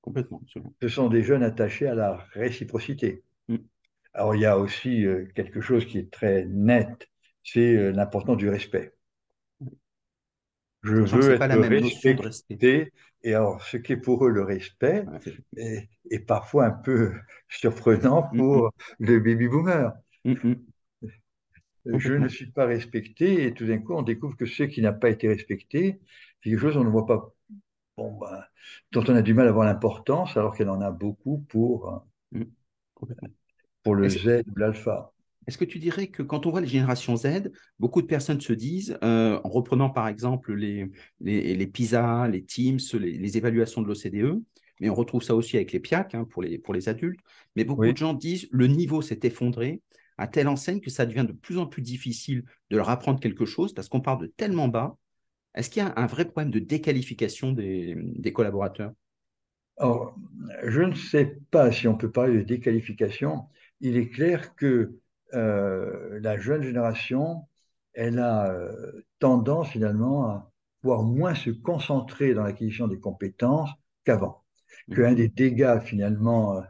Complètement. Ce sont des jeunes attachés à la réciprocité. Mm. Alors il y a aussi euh, quelque chose qui est très net, c'est l'importance du respect. Je veux être respecté. Et alors, ce qui est pour eux le respect est, parfois un peu surprenant mm, pour mm. le baby boomer. Mm, Je ne suis pas respecté et tout d'un coup, on découvre que ce qui n'a pas été respecté, c'est quelque chose qu'on ne voit pas, bon, ben, dont on a du mal à voir l'importance, alors qu'elle en a beaucoup pour, pour le Z ou l'alpha. Est-ce que tu dirais que quand on voit les générations Z, beaucoup de personnes se disent, euh, en reprenant par exemple les, les, PISA, les Teams, les, évaluations de l'OCDE, mais on retrouve ça aussi avec les PIAC hein, pour, les, pour les adultes. Mais beaucoup Oui. de gens disent le niveau s'est effondré à telle enseigne que ça devient de plus en plus difficile de leur apprendre quelque chose parce qu'on part de tellement bas. Est-ce qu'il y a un vrai problème de déqualification des, des collaborateurs? Alors, je ne sais pas si on peut parler de déqualification. Il est clair que euh, la jeune génération, elle a euh, tendance finalement à pouvoir moins se concentrer dans l'acquisition des compétences qu'avant. Qu'un des dégâts finalement euh,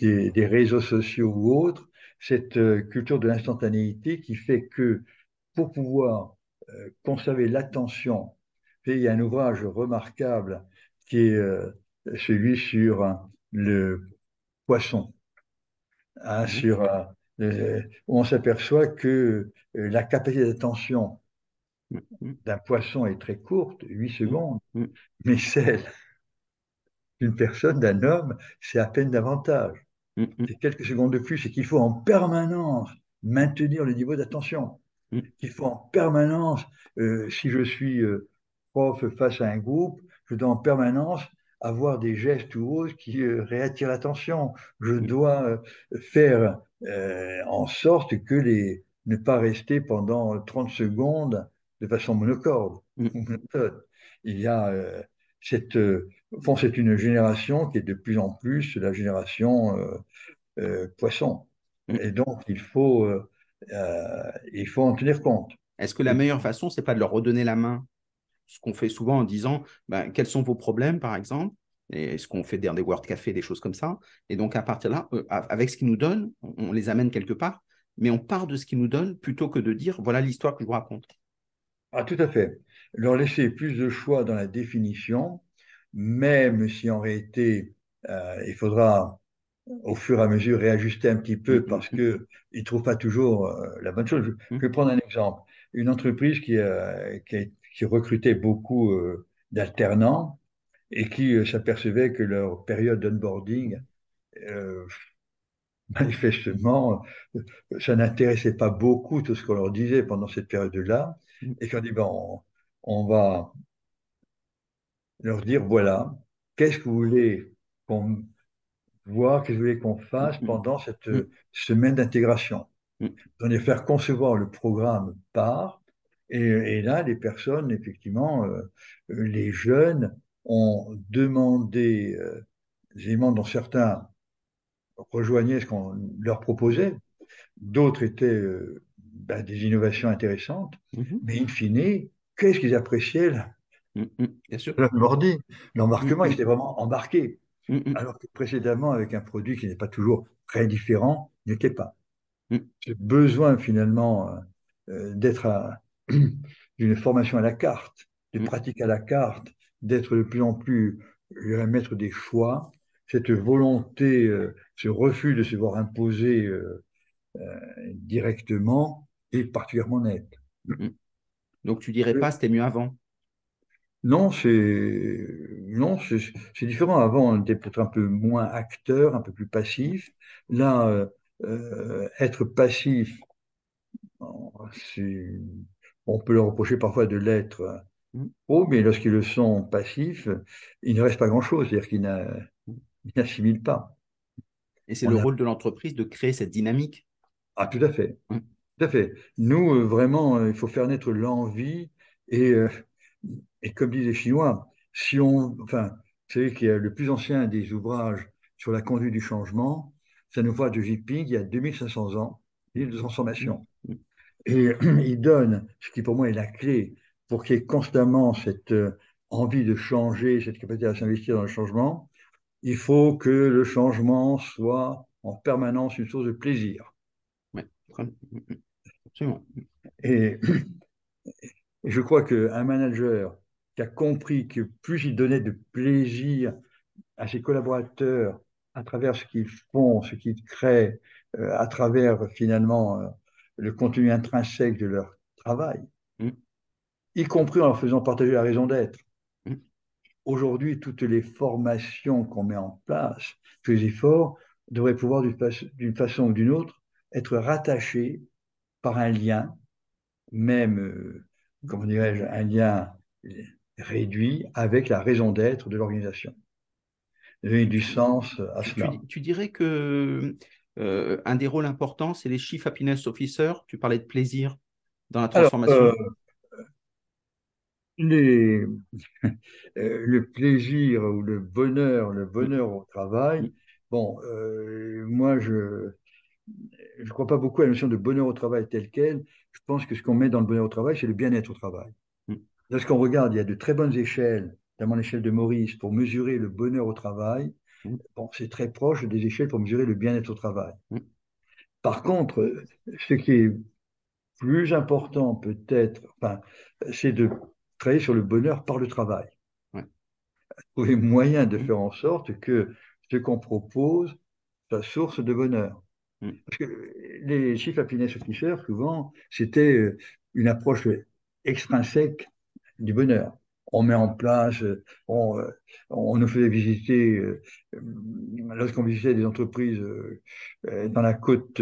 des, des réseaux sociaux ou autres, cette culture de l'instantanéité qui fait que pour pouvoir conserver l'attention, il y a un ouvrage remarquable qui est celui sur le poisson, hein, Mhm. sur, où on s'aperçoit que euh, la capacité d'attention Mhm. d'un poisson est très courte, 8 secondes, Mhm. mais celle d'une personne, d'un homme, c'est à peine davantage. C'est quelques secondes de plus et qu'il faut en permanence maintenir le niveau d'attention. Qu'il faut en permanence, euh, si je suis euh, prof face à un groupe, je dois en permanence avoir des gestes ou autres qui euh, réattirent l'attention. Je dois euh, faire euh, en sorte que les ne pas rester pendant 30 secondes de façon monocorde monotone. Il y a euh, cette, euh, c'est une génération qui est de plus en plus la génération euh, poisson. Mhm. Et donc, il faut, il faut en tenir compte. Est-ce que la meilleure façon, c'est pas de leur redonner la main? Ce qu'on fait souvent en disant ben, quels sont vos problèmes, par exemple, et ce qu'on fait dans des Word Café, des choses comme ça? Et donc, à partir de là, euh, avec ce qu'ils nous donnent, on, les amène quelque part, mais on part de ce qu'ils nous donnent plutôt que de dire voilà l'histoire que je vous raconte. Ah, tout à fait. Leur laisser plus de choix dans la définition, même si en réalité, euh, il faudra au fur et à mesure réajuster un petit peu Mm, parce mm, qu'ils ne trouvent pas toujours euh, la bonne chose. Je, vais prendre un exemple. Une entreprise qui, a- qui, a- qui recrutait beaucoup d'alternants et qui euh, s'apercevait que leur période d'onboarding, euh, manifestement, euh, ça n'intéressait pas beaucoup tout ce qu'on leur disait pendant cette période-là mm, et qu'on dit, bon, on, on va leur dire, voilà, qu'est-ce que vous voulez qu'on voit, qu'est-ce que vous voulez qu'on fasse mm, pendant cette mm, semaine d'intégration? On les faire concevoir le programme par, et, et là, les personnes, effectivement, euh, les jeunes ont demandé euh, des éléments dont certains rejoignaient ce qu'on leur proposait, d'autres étaient euh, ben, des innovations intéressantes, mm, mm, mais in fine, qu'est-ce qu'ils appréciaient là? Mm, mm, Bien sûr. L'onboarding, Mm, l'embarquement, ils étaient vraiment embarqués. alors que précédemment, avec un produit qui n'est pas toujours très différent, il n'était pas. Ce besoin finalement euh, d'être à- d'une formation à la carte, de pratique à la carte, d'être de plus en plus dirais, maître des choix, cette volonté, euh, ce refus de se voir imposer euh, euh, directement est particulièrement net. Donc, tu dirais pas c'était mieux avant? Non, c'est non, c'est différent. Avant, on était peut-être un peu moins acteur, un peu plus passif. Là, euh, être passif, on peut leur reprocher parfois de l'être Trop, mais lorsqu'ils le sont passifs, il ne reste pas grand-chose, c'est-à-dire qu'ils n'a- ils n'assimilent pas. Et c'est le a... rôle de l'entreprise de créer cette dynamique. Ah, tout à fait, Mm, tout à fait. Nous, euh, vraiment, euh, il faut faire naître l'envie et, euh, et comme disent les Chinois, si on, enfin, vous savez qu'il y a le plus ancien des ouvrages sur la conduite du changement, ça nous voit de Jinping il y a 2500 ans, livre de transformation. mm, Et il donne ce qui pour moi est la clé pour qu'il y ait constamment cette euh, envie de changer, cette capacité à s'investir dans le changement. Il faut que le changement soit en permanence une source de plaisir. ouais, très- mm, mm, absolument. Et, je crois qu'un manager qui a compris que plus il donnait de plaisir à ses collaborateurs à travers ce qu'ils font, ce qu'ils créent, euh, à travers finalement euh, le contenu intrinsèque de leur travail, Mm, y compris en leur faisant partager la raison d'être. mm, Aujourd'hui, toutes les formations qu'on met en place, tous les efforts, devraient pouvoir d'une fa- d'une façon ou d'une autre être rattachés par un lien, même, euh, comment dirais-je, un lien réduit avec la raison d'être de l'organisation. donner du sens à cela. Tu, dirais que un des rôles importants, c'est les Chief Happiness Officers. Tu parlais de plaisir dans la transformation. Les, le plaisir ou le bonheur, le bonheur au travail, bon, moi, je ne crois pas beaucoup à la notion de bonheur au travail telle qu'elle. Je pense que ce qu'on met dans le bonheur au travail, c'est le bien-être au travail. Lorsqu'on regarde, il y a de très bonnes échelles, notamment l'échelle de Maurice, pour mesurer le bonheur au travail. Bon, c'est très proche des échelles pour mesurer le bien-être au travail. Par contre, ce qui est plus important peut-être, enfin, c'est de travailler sur le bonheur par le travail. Trouver moyen de faire en sorte que ce qu'on propose soit source de bonheur. Mm. Parce que les chiffres happiness officers, souvent, c'était euh, une approche extrinsèque du bonheur. On met en place, euh, on, euh, on nous faisait visiter, lorsqu'on visitait des entreprises dans la côte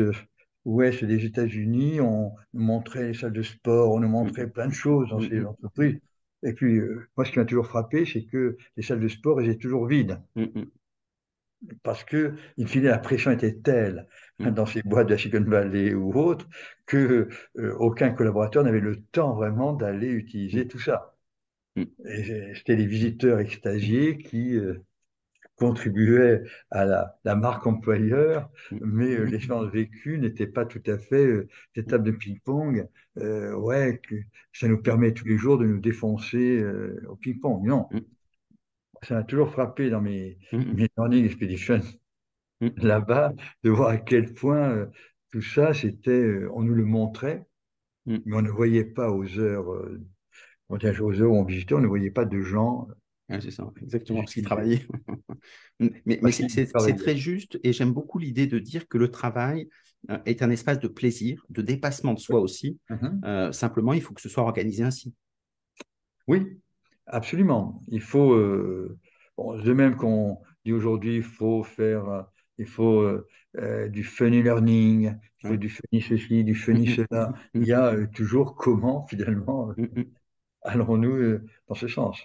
ouest des États-Unis, on nous montrait les salles de sport, on nous montrait mm. plein de choses dans ces entreprises. Et puis, moi, ce qui m'a toujours frappé, c'est que les salles de sport étaient toujours vides parce que, in fine, la pression était telle mm. dans ces boîtes de Silicon Valley ou autres que euh, aucun collaborateur n'avait le temps vraiment d'aller utiliser mm. tout ça. Mm. Et c'était les visiteurs extasiés qui euh, contribuaient à la, marque employeur, mais euh, l'expérience vécue n'était pas tout à fait cette table de ping-pong. ouais, que ça nous permet tous les jours de nous défoncer au ping-pong. Non ça m'a toujours frappé dans mes, mes learning expeditions là-bas, de voir à quel point euh, tout ça, c'était, euh, on nous le montrait, mais on ne voyait pas aux heures, euh, aux heures où on visitait, on ne voyait pas de gens. C'est ça, exactement, parce qu'ils travaillaient. mais, c'est très juste, et j'aime beaucoup l'idée de dire que le travail est un espace de plaisir, de dépassement de soi aussi. simplement, il faut que ce soit organisé ainsi. Oui, Absolument. Il faut, euh, de même qu'on dit aujourd'hui, il faut faire, il faut euh, du funny learning, il faut du funny ceci, du funny cela. Il y a euh, toujours comment, finalement, allons-nous dans ce sens.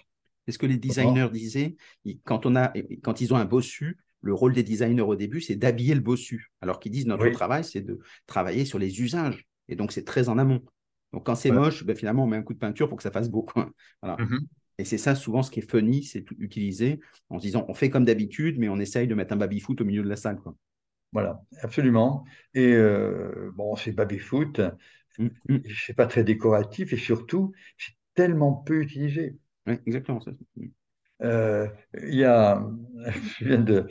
C'est ce que les designers disaient. Quand, on a, quand ils ont un bossu, le rôle des designers au début, c'est d'habiller le bossu. Alors qu'ils disent notre travail, c'est de travailler sur les usages. Et donc, c'est très en amont. Donc, quand c'est moche, ben, finalement, on met un coup de peinture pour que ça fasse beau. Voilà. Mmh et c'est ça souvent ce qui est funny, c'est utilisé en se disant on fait comme d'habitude, mais on essaye de mettre un baby-foot au milieu de la salle. Quoi. Voilà, absolument. Et euh, bon, c'est baby-foot, mmh, mmh. c'est pas très décoratif et surtout, c'est tellement peu utilisé. Oui, exactement. Ça. Euh, il y a je viens de,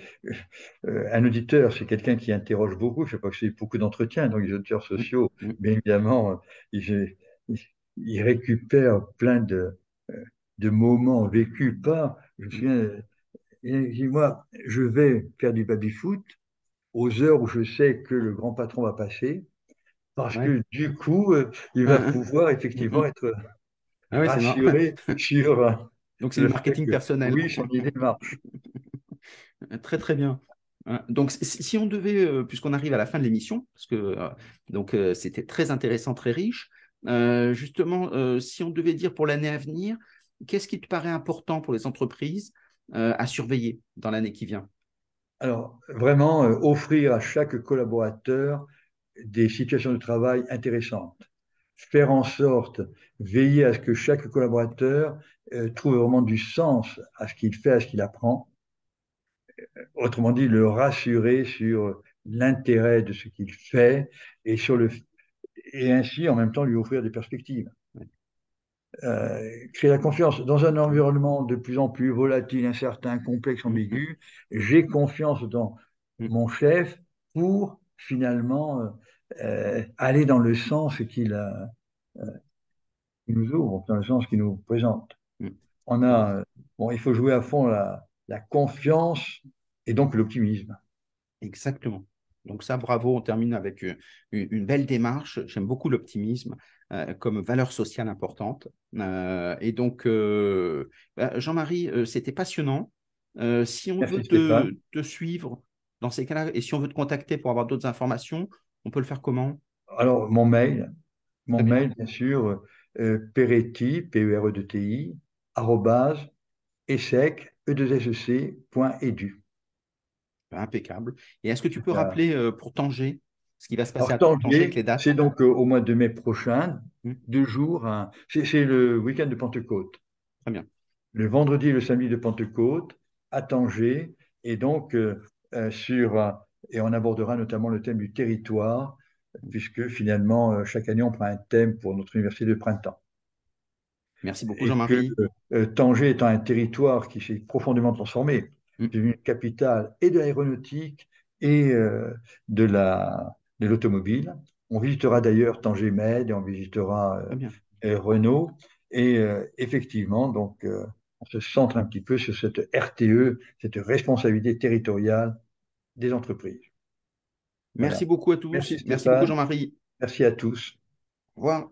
euh, un auditeur, c'est quelqu'un qui interroge beaucoup, je sais pas que c'est beaucoup d'entretiens, donc les auditeurs sociaux, mais évidemment, il, il, récupère plein de, de moments vécus par. Je me souviens, moi, je vais faire du baby-foot aux heures où je sais que le grand patron va passer, parce que du coup, euh, il va pouvoir effectivement être ah rassuré sur. Donc, c'est le marketing personnel. Oui, son idée marche. très, très bien. Donc, si on devait, euh, puisqu'on arrive à la fin de l'émission, parce que euh, donc c'était très intéressant, très riche, justement, si on devait dire pour l'année à venir, qu'est-ce qui te paraît important pour les entreprises euh, à surveiller dans l'année qui vient? Alors, vraiment, euh, offrir à chaque collaborateur des situations de travail intéressantes. Faire en sorte, veiller à ce que chaque collaborateur euh, trouve vraiment du sens à ce qu'il fait, à ce qu'il apprend. Autrement dit, le rassurer sur l'intérêt de ce qu'il fait et, sur le, et ainsi, en même temps, lui offrir des perspectives. Euh, créer la confiance dans un environnement de plus en plus volatile, incertain, complexe, ambigu. J'ai confiance dans mm. mon chef pour finalement euh, euh, aller dans le sens qu'il nous ouvre, dans le sens qu'il nous présente. Mm. On a, bon, il faut jouer à fond la, la confiance et donc l'optimisme. Exactement. Donc ça, bravo, on termine avec une belle démarche. J'aime beaucoup l'optimisme. Euh, comme valeur sociale importante. Euh, et donc, euh, bah, Jean-Marie, c'était passionnant. si on veut te, suivre dans ces cas-là, et si on veut te contacter pour avoir d'autres informations, on peut le faire comment? Alors, mon mail, mon mail, bien, sûr, peretti, p e r e t i arrobase, e 2 e Impeccable. Et est-ce que tu peux rappeler euh, pour Tanger ce qui va se passer à Tanger, avec les dates? C'est donc euh, au mois de mai prochain, mmh. deux jours. Hein. c'est le week-end de Pentecôte. Très bien. Le vendredi et le samedi de Pentecôte à Tanger. Et donc, euh, sur. Et on abordera notamment le thème du territoire, puisque finalement, chaque année, on prend un thème pour notre université de printemps. Merci beaucoup, Jean-Marie. Tanger étant un territoire qui s'est profondément transformé, Mm. une capitale et de l'aéronautique et euh, de la de l'automobile. On visitera d'ailleurs Tanger Med et on visitera euh, Renault. Et euh, effectivement, donc, on se centre un petit peu sur cette RTE, cette responsabilité territoriale des entreprises. Merci beaucoup à tous. Merci, Merci beaucoup Jean-Marie. Merci à tous. Au revoir.